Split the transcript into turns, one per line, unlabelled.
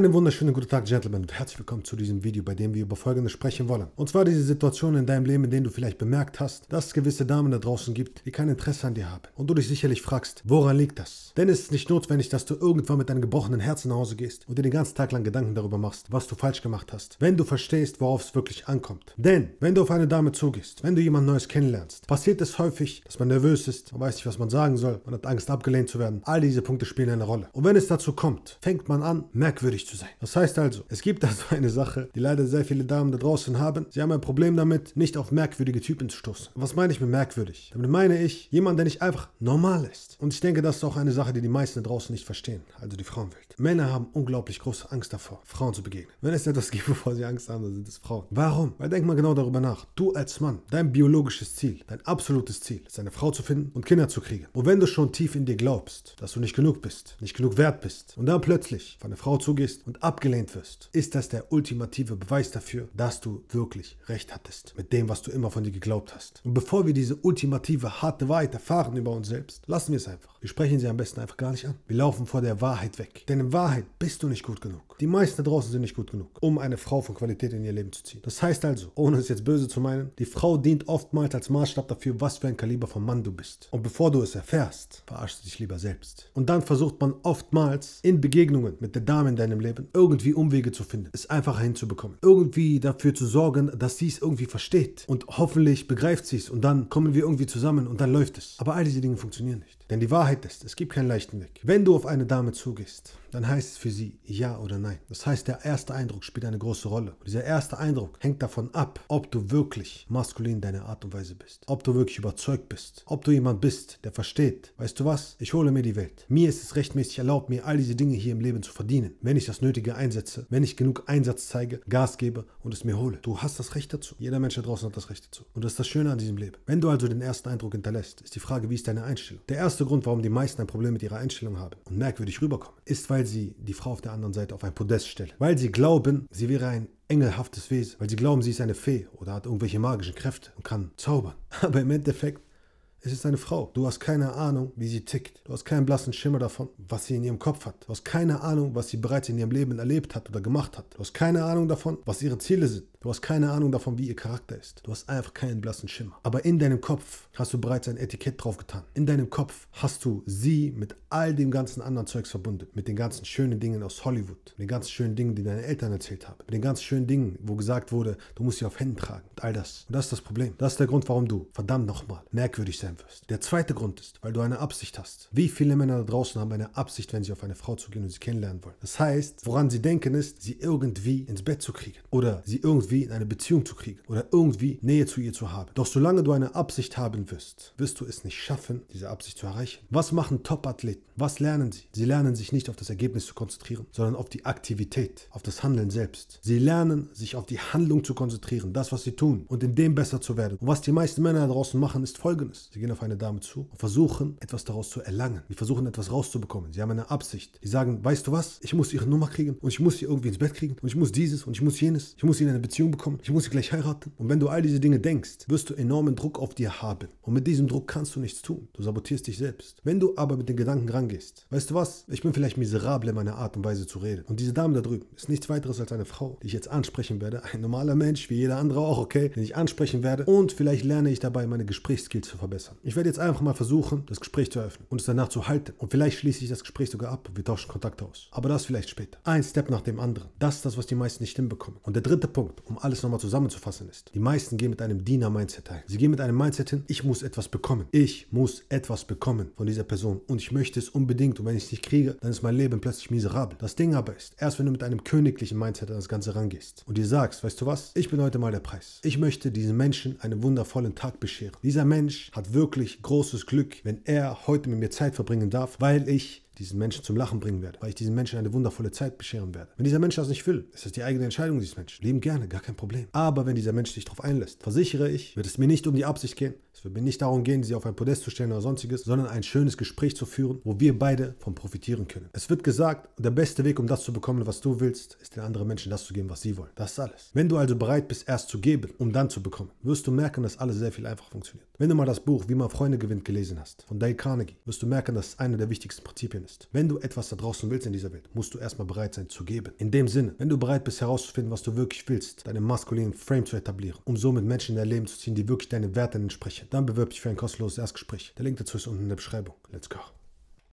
Einen wunderschönen guten Tag, Gentlemen, und herzlich willkommen zu diesem Video, bei dem wir über Folgendes sprechen wollen. Und zwar diese Situation in deinem Leben, in denen du vielleicht bemerkt hast, dass es gewisse Damen da draußen gibt, die kein Interesse an dir haben. Und du dich sicherlich fragst, woran liegt das? Denn es ist nicht notwendig, dass du irgendwann mit deinem gebrochenen Herzen nach Hause gehst und dir den ganzen Tag lang Gedanken darüber machst, was du falsch gemacht hast. Wenn du verstehst, worauf es wirklich ankommt. Denn, wenn du auf eine Dame zugehst, wenn du jemand Neues kennenlernst, passiert es häufig, dass man nervös ist, man weiß nicht, was man sagen soll, man hat Angst, abgelehnt zu werden. All diese Punkte spielen eine Rolle. Und wenn es dazu kommt, fängt man an, merkwürdig zu sein. Das heißt also, es gibt also eine Sache, die leider sehr viele Damen da draußen haben. Sie haben ein Problem damit, nicht auf merkwürdige Typen zu stoßen. Was meine ich mit merkwürdig? Damit meine ich, jemand, der nicht einfach normal ist. Und ich denke, das ist auch eine Sache, die die meisten da draußen nicht verstehen, also die Frauenwelt. Männer haben unglaublich große Angst davor, Frauen zu begegnen. Wenn es etwas gibt, wovor sie Angst haben, dann sind es Frauen. Warum? Weil denk mal genau darüber nach. Du als Mann, dein biologisches Ziel, dein absolutes Ziel, ist eine Frau zu finden und Kinder zu kriegen. Und wenn du schon tief in dir glaubst, dass du nicht genug bist, nicht genug wert bist und dann plötzlich auf eine Frau zugehst und abgelehnt wirst, ist das der ultimative Beweis dafür, dass du wirklich recht hattest mit dem, was du immer von dir geglaubt hast. Und bevor wir diese ultimative harte Wahrheit erfahren über uns selbst, lassen wir es einfach. Wir sprechen sie am besten einfach gar nicht an. Wir laufen vor der Wahrheit weg. Denn in Wahrheit bist du nicht gut genug. Die meisten da draußen sind nicht gut genug, um eine Frau von Qualität in ihr Leben zu ziehen. Das heißt also, ohne es jetzt böse zu meinen, die Frau dient oftmals als Maßstab dafür, was für ein Kaliber von Mann du bist. Und bevor du es erfährst, verarschst du dich lieber selbst. Und dann versucht man oftmals in Begegnungen mit der Dame in deinem Leben irgendwie Umwege zu finden, es einfacher hinzubekommen. Irgendwie dafür zu sorgen, dass sie es irgendwie versteht. Und hoffentlich begreift sie es und dann kommen wir irgendwie zusammen und dann läuft es. Aber all diese Dinge funktionieren nicht. Denn die Wahrheit ist, es gibt keinen leichten Weg. Wenn du auf eine Dame zugehst, dann heißt es für sie ja oder nein. Das heißt, der erste Eindruck spielt eine große Rolle. Und dieser erste Eindruck hängt davon ab, ob du wirklich maskulin in deiner Art und Weise bist. Ob du wirklich überzeugt bist. Ob du jemand bist, der versteht. Weißt du was? Ich hole mir die Welt. Mir ist es rechtmäßig erlaubt, mir all diese Dinge hier im Leben zu verdienen. Wenn ich das Nötige einsetze, wenn ich genug Einsatz zeige, Gas gebe und es mir hole. Du hast das Recht dazu. Jeder Mensch da draußen hat das Recht dazu. Und das ist das Schöne an diesem Leben. Wenn du also den ersten Eindruck hinterlässt, ist die Frage, wie ist deine Einstellung? Der erste Grund, warum die meisten ein Problem mit ihrer Einstellung haben und merkwürdig rüberkommen, ist, weil sie die Frau auf der anderen Seite auf ein Podest stellen. Weil sie glauben, sie wäre ein engelhaftes Wesen. Weil sie glauben, sie ist eine Fee oder hat irgendwelche magischen Kräfte und kann zaubern. Aber im Endeffekt es ist eine Frau. Du hast keine Ahnung, wie sie tickt. Du hast keinen blassen Schimmer davon, was sie in ihrem Kopf hat. Du hast keine Ahnung, was sie bereits in ihrem Leben erlebt hat oder gemacht hat. Du hast keine Ahnung davon, was ihre Ziele sind. Du hast keine Ahnung davon, wie ihr Charakter ist. Du hast einfach keinen blassen Schimmer. Aber in deinem Kopf hast du bereits ein Etikett draufgetan. In deinem Kopf hast du sie mit all dem ganzen anderen Zeugs verbunden. Mit den ganzen schönen Dingen aus Hollywood. Mit den ganzen schönen Dingen, die deine Eltern erzählt haben. Mit den ganz schönen Dingen, wo gesagt wurde, du musst sie auf Händen tragen. Und all das. Und das ist das Problem. Das ist der Grund, warum du, verdammt nochmal, merkwürdig sein wirst. Der zweite Grund ist, weil du eine Absicht hast. Wie viele Männer da draußen haben eine Absicht, wenn sie auf eine Frau zugehen und sie kennenlernen wollen? Das heißt, woran sie denken ist, sie irgendwie ins Bett zu kriegen. Oder sie irgendwie in eine Beziehung zu kriegen. Oder irgendwie Nähe zu ihr zu haben. Doch solange du eine Absicht haben wirst, wirst du es nicht schaffen, diese Absicht zu erreichen. Was machen Top-Athleten? Was lernen sie? Sie lernen sich nicht auf das Ergebnis zu konzentrieren, sondern auf die Aktivität, auf das Handeln selbst. Sie lernen sich auf die Handlung zu konzentrieren, das, was sie tun und in dem besser zu werden. Und was die meisten Männer da draußen machen, ist folgendes. Sie gehen auf eine Dame zu und versuchen, etwas daraus zu erlangen. Sie versuchen, etwas rauszubekommen. Sie haben eine Absicht. Sie sagen, weißt du was? Ich muss ihre Nummer kriegen und ich muss sie irgendwie ins Bett kriegen und ich muss dieses und ich muss jenes. Ich muss sie in eine Beziehung bekommen. Ich muss sie gleich heiraten. Und wenn du all diese Dinge denkst, wirst du enormen Druck auf dir haben. Und mit diesem Druck kannst du nichts tun. Du sabotierst dich selbst. Wenn du aber mit den Gedanken rangehst, weißt du was? Ich bin vielleicht miserabel in meiner Art und Weise zu reden. Und diese Dame da drüben ist nichts weiteres als eine Frau, die ich jetzt ansprechen werde. Ein normaler Mensch, wie jeder andere auch, okay? Den ich ansprechen werde. Und vielleicht lerne ich dabei, meine Gesprächsskills zu verbessern. Ich werde jetzt einfach mal versuchen, das Gespräch zu eröffnen und es danach zu halten. Und vielleicht schließe ich das Gespräch sogar ab wir tauschen Kontakt aus. Aber das vielleicht später. Ein Step nach dem anderen. Das ist das, was die meisten nicht hinbekommen. Und der dritte Punkt, um alles nochmal zusammenzufassen, ist, die meisten gehen mit einem Diener-Mindset ein. Sie gehen mit einem Mindset hin, ich muss etwas bekommen. Ich muss etwas bekommen von dieser Person. Und ich möchte es unbedingt. Und wenn ich es nicht kriege, dann ist mein Leben plötzlich miserabel. Das Ding aber ist, erst wenn du mit einem königlichen Mindset an das Ganze rangehst und dir sagst, weißt du was, ich bin heute mal der Preis. Ich möchte diesem Menschen einen wundervollen Tag bescheren. Dieser Mensch hat wirklich großes Glück, wenn er heute mit mir Zeit verbringen darf, weil ich diesen Menschen zum Lachen bringen werde, weil ich diesen Menschen eine wundervolle Zeit bescheren werde. Wenn dieser Mensch das nicht will, ist das die eigene Entscheidung dieses Menschen. Leben gerne, gar kein Problem. Aber wenn dieser Mensch sich darauf einlässt, versichere ich, wird es mir nicht um die Absicht gehen. Es wird mir nicht darum gehen, sie auf ein Podest zu stellen oder sonstiges, sondern ein schönes Gespräch zu führen, wo wir beide von profitieren können. Es wird gesagt, der beste Weg, um das zu bekommen, was du willst, ist den anderen Menschen das zu geben, was sie wollen. Das ist alles. Wenn du also bereit bist, erst zu geben, um dann zu bekommen, wirst du merken, dass alles sehr viel einfacher funktioniert. Wenn du mal das Buch Wie man Freunde gewinnt gelesen hast, von Dale Carnegie, wirst du merken, dass es einer der wichtigsten Prinzipien ist. Findest. Wenn du etwas da draußen willst in dieser Welt, musst du erstmal bereit sein zu geben. In dem Sinne, wenn du bereit bist herauszufinden, was du wirklich willst, deinen maskulinen Frame zu etablieren, um somit Menschen in dein Leben zu ziehen, die wirklich deinen Werten entsprechen, dann bewirb dich für ein kostenloses Erstgespräch. Der Link dazu ist unten in der Beschreibung. Let's go.